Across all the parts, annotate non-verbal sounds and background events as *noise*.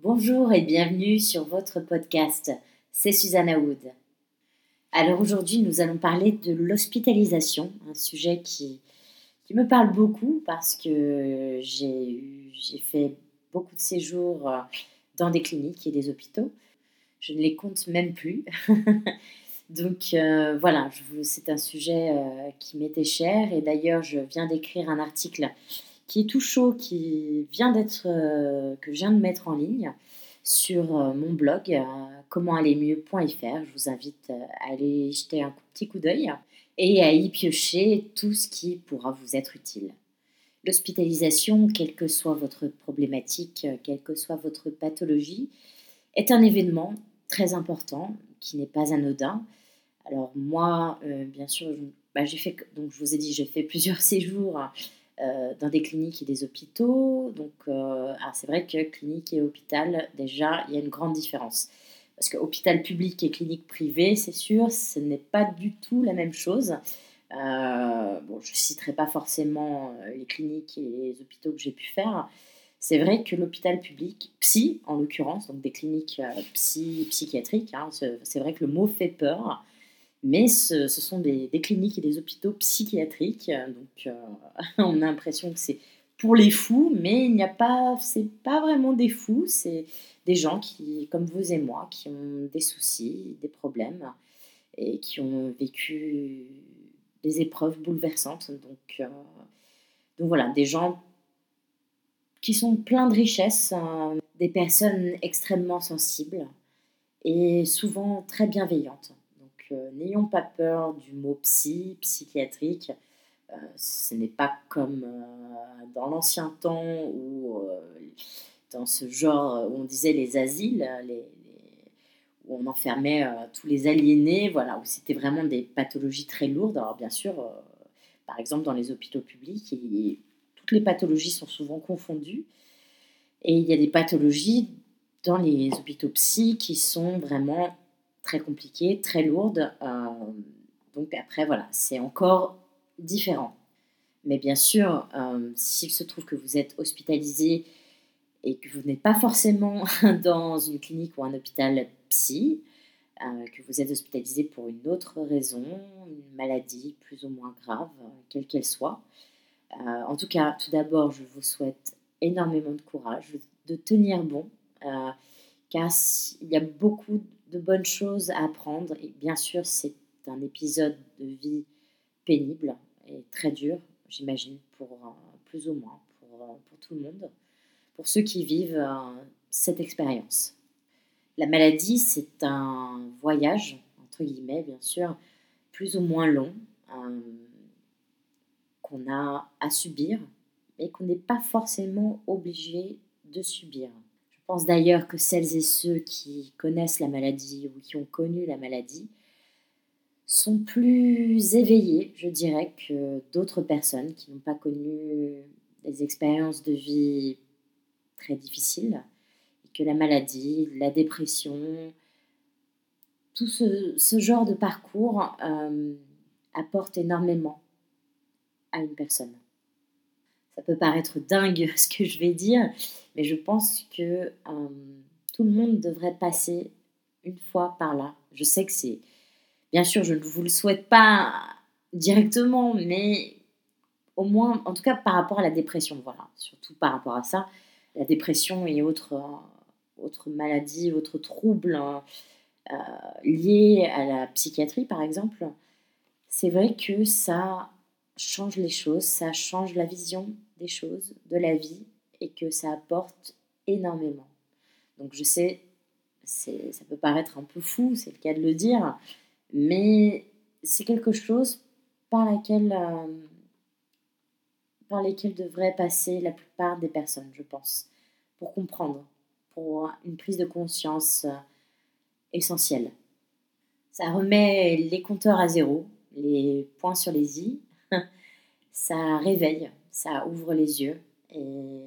Bonjour et bienvenue sur votre podcast. C'est Susanna Wood. Alors aujourd'hui, nous allons parler de l'hospitalisation, un sujet qui, me parle beaucoup parce que j'ai fait beaucoup de séjours euh, dans des cliniques et des hôpitaux. Je ne les compte même plus. *laughs* Donc euh, voilà, c'est un sujet euh, qui m'était cher et d'ailleurs je viens d'écrire un article qui est tout chaud, qui vient d'être, euh, que je viens de mettre en ligne sur mon blog commentallermieux.fr. Je vous invite à aller jeter un petit coup d'œil et à y piocher tout ce qui pourra vous être utile. L'hospitalisation, quelle que soit votre problématique, quelle que soit votre pathologie, est un événement très important qui n'est pas anodin alors moi, euh, bien sûr, bah, j'ai donc je vous ai dit, j'ai fait plusieurs *laughs* séjours euh, dans des cliniques et des hôpitaux. Donc euh, c'est vrai que clinique et hôpital, déjà, il y a une grande différence. Parce que hôpital public et clinique privée, c'est sûr, ce n'est pas du tout la même chose. bon, je ne citerai pas forcément les cliniques et les hôpitaux que j'ai pu faire. C'est vrai que l'hôpital public, psy en l'occurrence, donc des cliniques psy, psychiatriques, hein, c'est vrai que le mot fait peur. Mais ce, sont des, cliniques et des hôpitaux psychiatriques. Donc, euh, *laughs* on a l'impression que c'est pour les fous, mais il n'y a pas, c'est pas vraiment des fous, c'est des gens qui, comme vous et moi, qui ont des soucis, des problèmes et qui ont vécu des épreuves bouleversantes. Donc, euh, voilà, des gens qui sont pleins de richesses, des personnes extrêmement sensibles et souvent très bienveillantes n'ayons pas peur du mot psy, psychiatrique. Euh, ce n'est pas comme euh, dans l'ancien temps euh, dans ce genre, où on disait les asiles, les, où on enfermait tous les aliénés, voilà, où c'était vraiment des pathologies très lourdes. Alors bien sûr, par exemple dans les hôpitaux publics, toutes les pathologies sont souvent confondues. Et il y a des pathologies dans les hôpitaux psy qui sont vraiment très compliquée, très lourde. Euh, donc après, voilà, c'est encore différent. Mais bien sûr, euh, s'il se trouve que vous êtes hospitalisé et que vous n'êtes pas forcément *laughs* dans une clinique ou un hôpital psy, euh, que vous êtes hospitalisé pour une autre raison, une maladie plus ou moins grave, quelle qu'elle soit. en tout cas, tout d'abord, je vous souhaite énormément de courage, de tenir bon, car il y a beaucoup de bonnes choses à apprendre. Et bien sûr, c'est un épisode de vie pénible et très dur, j'imagine, pour euh, plus ou moins, pour, euh, pour, tout le monde, pour ceux qui vivent euh, cette expérience. La maladie, c'est un voyage, entre guillemets, bien sûr, plus ou moins long, qu'on a à subir, mais qu'on n'est pas forcément obligé de subir pense d'ailleurs que celles et ceux qui connaissent la maladie ou qui ont connu la maladie sont plus éveillés, je dirais, que d'autres personnes qui n'ont pas connu des expériences de vie très difficiles, et que la maladie, la dépression, tout ce, genre de parcours euh, apporte énormément à une personne. Ça peut paraître dingue *laughs* ce que je vais dire, mais je pense que euh, tout le monde devrait passer une fois par là. Je sais que c'est... Bien sûr, je ne vous le souhaite pas directement, mais au moins, en tout cas par rapport à la dépression, voilà. Surtout par rapport à ça, la dépression et autres, euh, maladies, autres troubles hein, euh, liés à la psychiatrie, par exemple. C'est vrai que ça change les choses, ça change la vision des choses, de la vie, et que ça apporte énormément. Donc je sais, ça peut paraître un peu fou, c'est le cas de le dire, mais c'est quelque chose par laquelle, euh, par lesquels devraient passer la plupart des personnes, je pense, pour comprendre, pour une prise de conscience euh, essentielle. Ça remet les compteurs à zéro, les points sur les i, *laughs* ça réveille, ça ouvre les yeux et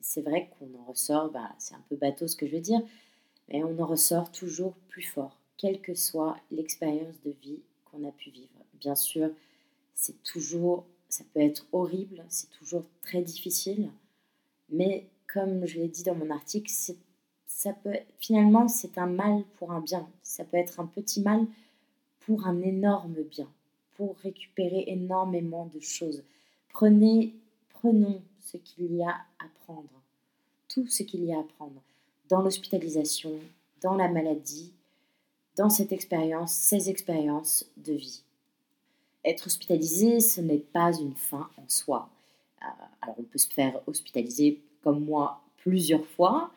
c'est vrai qu'on en ressort, bah, c'est un peu bateau ce que je veux dire, mais on en ressort toujours plus fort, quelle que soit l'expérience de vie qu'on a pu vivre. Bien sûr, c'est toujours, ça peut être horrible, c'est toujours très difficile, mais comme je l'ai dit dans mon article, ça peut finalement c'est un mal pour un bien. Ça peut être un petit mal pour un énorme bien, pour récupérer énormément de choses. Prenez, prenons ce qu'il y a à prendre, tout ce qu'il y a à prendre dans l'hospitalisation, dans la maladie, dans cette expérience, ces expériences de vie. Être hospitalisé, ce n'est pas une fin en soi. Euh, alors on peut se faire hospitaliser comme moi plusieurs fois.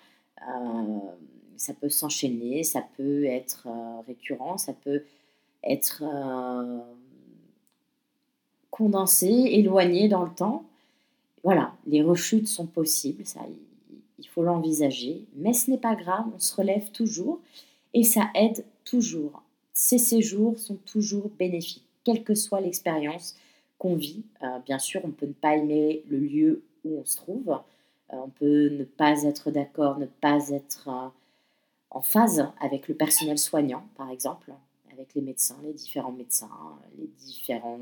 Euh, ça peut s'enchaîner, ça peut être euh, récurrent, ça peut être condensé, éloigné dans le temps. Voilà, les rechutes sont possibles, ça, il faut l'envisager, mais ce n'est pas grave, on se relève toujours et ça aide toujours. Ces séjours sont toujours bénéfiques, quelle que soit l'expérience qu'on vit. Euh, bien sûr, on peut ne pas aimer le lieu où on se trouve, euh, on peut ne pas être d'accord, ne pas être euh, en phase avec le personnel soignant, par exemple, avec les médecins, les différents médecins, les différents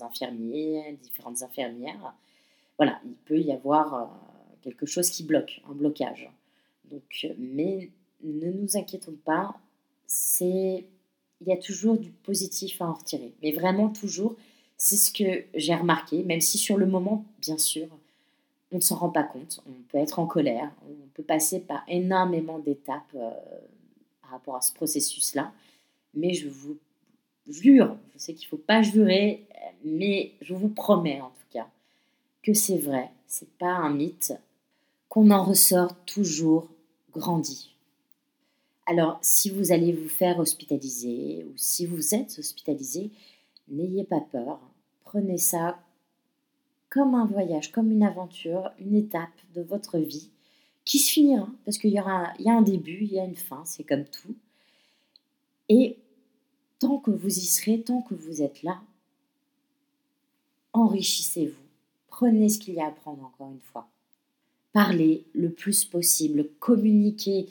infirmiers, différentes infirmières. Voilà, il peut y avoir quelque chose qui bloque, un blocage. Donc, mais ne nous inquiétons pas, c'est il y a toujours du positif à en retirer. Mais vraiment toujours, c'est ce que j'ai remarqué, même si sur le moment, bien sûr, on ne s'en rend pas compte. On peut être en colère, on peut passer par énormément d'étapes euh, par rapport à ce processus-là. Mais je vous jure, je sais qu'il ne faut pas jurer, mais je vous promets en tout cas que c'est vrai, c'est pas un mythe, qu'on en ressort toujours grandi. Alors, si vous allez vous faire hospitaliser ou si vous êtes hospitalisé, n'ayez pas peur. Prenez ça comme un voyage, comme une aventure, une étape de votre vie qui se finira parce qu'il y, aura, y a un début, il y a une fin, c'est comme tout. Et tant que vous y serez, tant que vous êtes là, enrichissez-vous. Prenez ce qu'il y a à prendre encore une fois. Parlez le plus possible, communiquez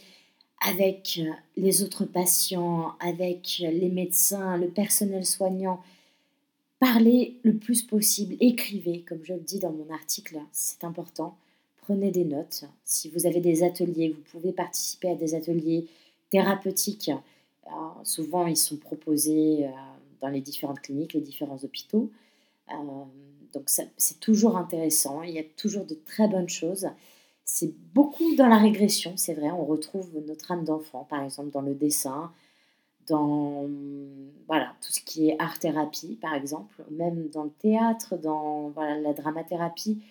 avec euh, les autres patients, avec les médecins, le personnel soignant. Parlez le plus possible, écrivez, comme je le dis dans mon article, c'est important. Prenez des notes. Si vous avez des ateliers, vous pouvez participer à des ateliers thérapeutiques. souvent, ils sont proposés euh, dans les différentes cliniques, les différents hôpitaux. Donc, c'est toujours intéressant. Il y a toujours de très bonnes choses. C'est beaucoup dans la régression, c'est vrai. On retrouve notre âme d'enfant, par exemple, dans le dessin, dans voilà, tout ce qui est art-thérapie, par exemple, même dans le théâtre, dans voilà, la dramathérapie,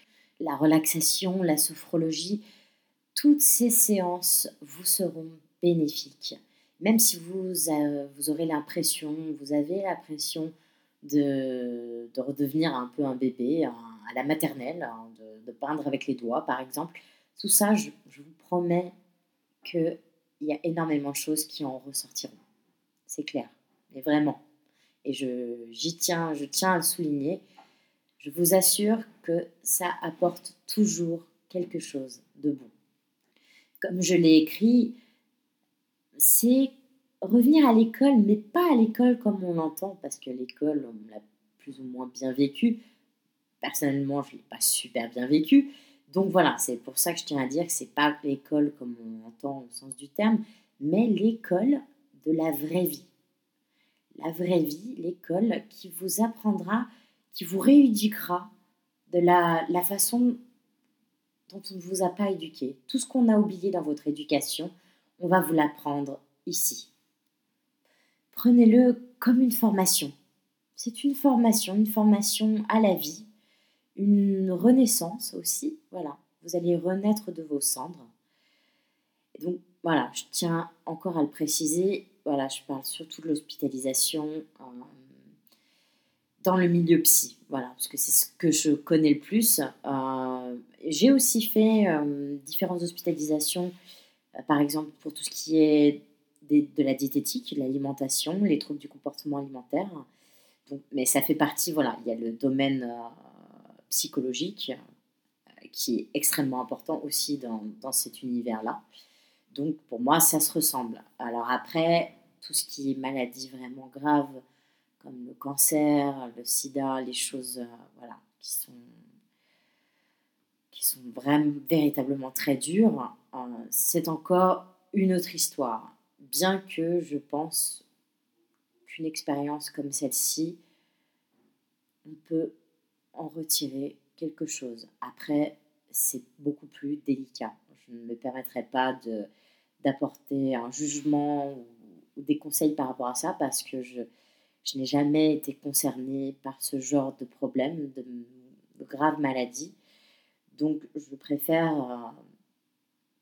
la relaxation, la sophrologie. Toutes ces séances vous seront bénéfiques. Même si vous, euh, vous aurez l'impression, vous avez l'impression de, de, redevenir un peu un bébé, à la maternelle, hein, de, peindre avec les doigts, par exemple, tout ça, je, vous promets qu'il y a énormément de choses qui en ressortiront. C'est clair, mais vraiment. Et j'y tiens, je tiens à le souligner. Je vous assure que ça apporte toujours quelque chose de bon. Comme je l'ai écrit, c'est revenir à l'école, mais pas à l'école comme on l'entend, parce que l'école, on l'a plus ou moins bien vécu. Personnellement, je ne l'ai pas super bien vécu, donc voilà, c'est pour ça que je tiens à dire que c'est pas l'école comme on entend au sens du terme, mais l'école de la vraie vie. La vraie vie, l'école qui vous apprendra, qui vous rééduquera de la façon dont on ne vous a pas éduqué. Tout ce qu'on a oublié dans votre éducation, on va vous l'apprendre ici. Prenez-le comme une formation. C'est une formation, une formation à la vie, une renaissance aussi. Voilà, vous allez renaître de vos cendres. donc voilà, je tiens encore à le préciser. Voilà, je parle surtout de l'hospitalisation euh, dans le milieu psy. Voilà, parce que c'est ce que je connais le plus. Euh, j'ai aussi fait euh, différentes hospitalisations, par exemple pour tout ce qui est de la diététique, l'alimentation, les troubles du comportement alimentaire. Donc, mais ça fait partie, voilà, il y a le domaine psychologique euh, qui est extrêmement important aussi dans, dans cet univers-là. Donc pour moi, ça se ressemble. Alors après, tout ce qui est maladie vraiment grave, comme le cancer, le sida, les choses euh, voilà, qui sont qui sont vraiment véritablement très durs, euh, c'est encore une autre histoire. Bien que je pense qu'une expérience comme celle-ci, on peut en retirer quelque chose. Après, c'est beaucoup plus délicat. Je ne me permettrai pas d'apporter un jugement ou, des conseils par rapport à ça parce que je, je n'ai jamais été concernée par ce genre de problème, de, de graves maladies. Donc, je préfère euh,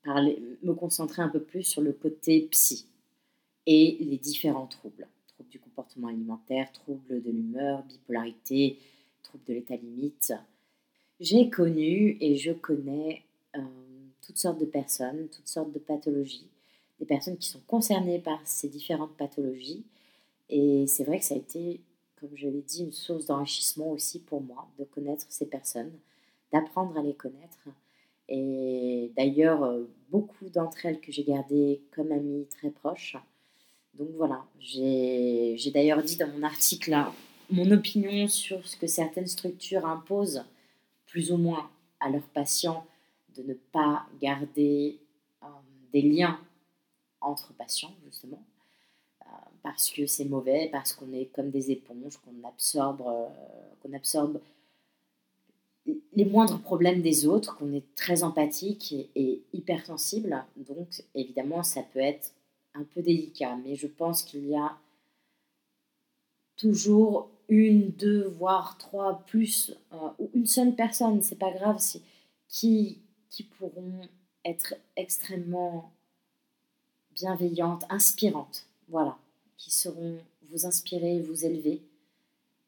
parler, me concentrer un peu plus sur le côté psy et les différents troubles. Troubles du comportement alimentaire, troubles de l'humeur, bipolarité, troubles de l'état limite. J'ai connu et je connais euh, toutes sortes de personnes, toutes sortes de pathologies, des personnes qui sont concernées par ces différentes pathologies. Et c'est vrai que ça a été, comme je l'ai dit, une source d'enrichissement aussi pour moi de connaître ces personnes, d'apprendre à les connaître. Et d'ailleurs, euh, beaucoup d'entre elles que j'ai gardées comme amies très proches. Donc voilà, j'ai d'ailleurs dit dans mon article là, mon opinion sur ce que certaines structures imposent plus ou moins à leurs patients de ne pas garder euh, des liens entre patients, justement, euh, parce que c'est mauvais, parce qu'on est comme des éponges, qu'on absorbe, euh, qu'on absorbe les moindres problèmes des autres, qu'on est très empathique et, et hypersensible. Donc, évidemment, ça peut être un peu délicat, mais je pense qu'il y a toujours une, deux, voire trois, plus, euh, ou une seule personne, c'est pas grave, qui, qui pourront être extrêmement bienveillantes, inspirantes, voilà, qui seront vous inspirer, vous élever,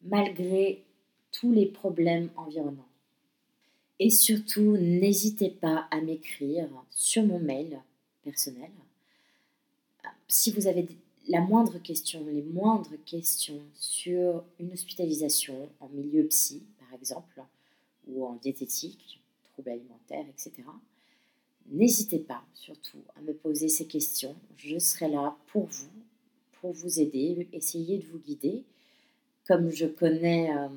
malgré tous les problèmes environnants. Et surtout, n'hésitez pas à m'écrire sur mon mail personnel. Si vous avez la moindre question, les moindres questions sur une hospitalisation en milieu psy, par exemple, ou en diététique, troubles alimentaires, etc., n'hésitez pas surtout à me poser ces questions. Je serai là pour vous, pour vous aider, essayer de vous guider. Comme je connais euh,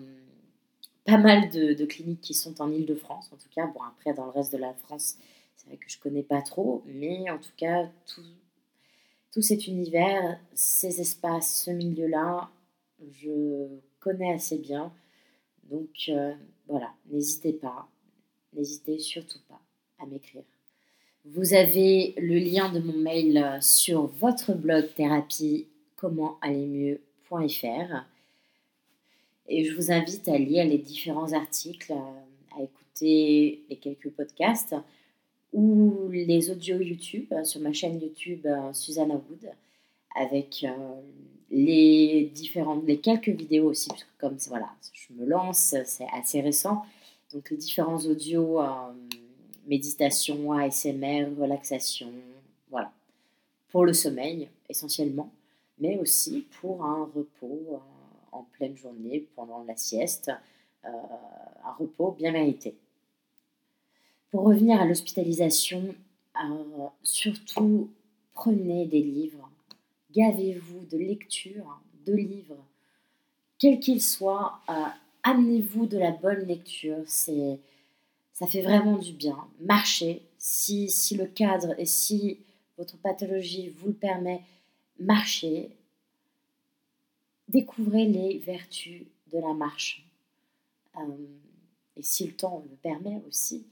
pas mal de, cliniques qui sont en Ile-de-France, en tout cas, bon après dans le reste de la France, c'est vrai que je connais pas trop, mais en tout cas, tout, tout cet univers, ces espaces, ce milieu-là, je connais assez bien. Donc euh, voilà, n'hésitez pas, n'hésitez surtout pas à m'écrire. Vous avez le lien de mon mail sur votre blog thérapie commentallermieux.fr et je vous invite à lire les différents articles, à écouter les quelques podcasts ou les audios YouTube euh, sur ma chaîne YouTube euh, Susanna Wood avec euh, les différentes, les quelques vidéos aussi, parce que comme voilà, je me lance, c'est assez récent, donc les différents audios, méditation, ASMR, relaxation, voilà, pour le sommeil essentiellement, mais aussi pour un repos en pleine journée, pendant la sieste, un repos bien mérité. Pour revenir à l'hospitalisation, surtout prenez des livres, gavez-vous de lecture, de livres, quels qu'ils soient, euh, amenez-vous de la bonne lecture, c'est, ça fait vraiment du bien. Marchez, si, si le cadre et si votre pathologie vous le permet, marchez, découvrez les vertus de la marche. Euh, et si le temps le permet aussi,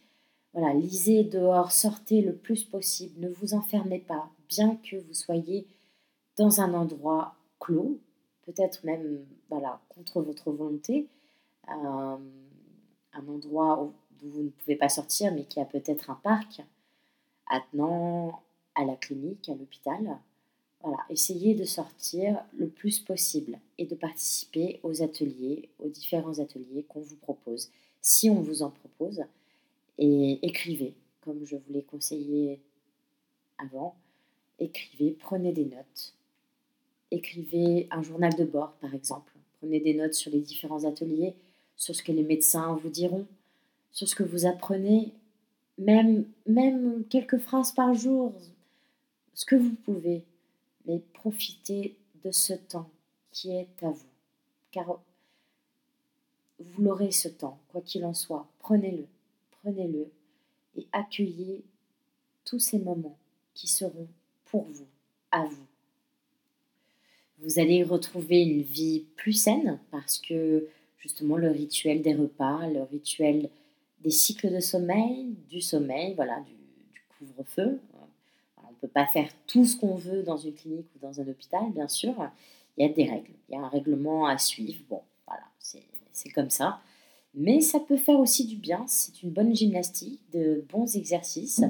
voilà, lisez dehors, sortez le plus possible, ne vous enfermez pas, bien que vous soyez dans un endroit clos, peut-être même voilà, contre votre volonté, euh, un endroit où, vous ne pouvez pas sortir, mais qui a peut-être un parc attenant à la clinique, à l'hôpital. Voilà, essayez de sortir le plus possible et de participer aux ateliers, aux différents ateliers qu'on vous propose, si on vous en propose et écrivez, comme je vous l'ai conseillé avant. Écrivez, prenez des notes. Écrivez un journal de bord, par exemple. Prenez des notes sur les différents ateliers, sur ce que les médecins vous diront, sur ce que vous apprenez, même, même quelques phrases par jour, ce que vous pouvez. Mais profitez de ce temps qui est à vous. Car vous l'aurez ce temps, quoi qu'il en soit. Prenez-le prenez-le et accueillez tous ces moments qui seront pour vous, à vous. Vous allez retrouver une vie plus saine parce que justement le rituel des repas, le rituel des cycles de sommeil, du sommeil, voilà, du, couvre-feu. On ne peut pas faire tout ce qu'on veut dans une clinique ou dans un hôpital, bien sûr. Il y a des règles, il y a un règlement à suivre. Bon, voilà, c'est comme ça. Mais ça peut faire aussi du bien. C'est une bonne gymnastique, de bons exercices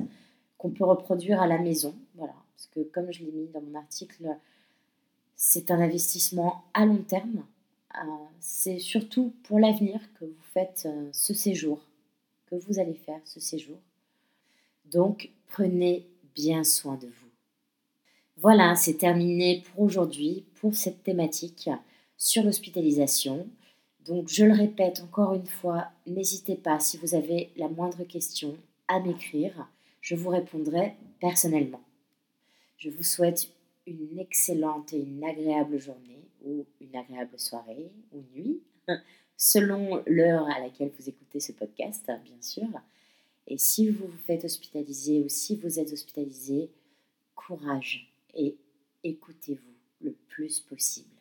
qu'on peut reproduire à la maison. Voilà, parce que comme je l'ai mis dans mon article, c'est un investissement à long terme. Euh, c'est surtout pour l'avenir que vous faites euh, ce séjour, que vous allez faire ce séjour. Donc, prenez bien soin de vous. Voilà, c'est terminé pour aujourd'hui, pour cette thématique sur l'hospitalisation. Donc, je le répète encore une fois, n'hésitez pas, si vous avez la moindre question, à m'écrire. Je vous répondrai personnellement. Je vous souhaite une excellente et une agréable journée ou une agréable soirée ou nuit, *laughs* selon l'heure à laquelle vous écoutez ce podcast, bien sûr. Et si vous vous faites hospitaliser ou si vous êtes hospitalisé, courage et écoutez-vous le plus possible.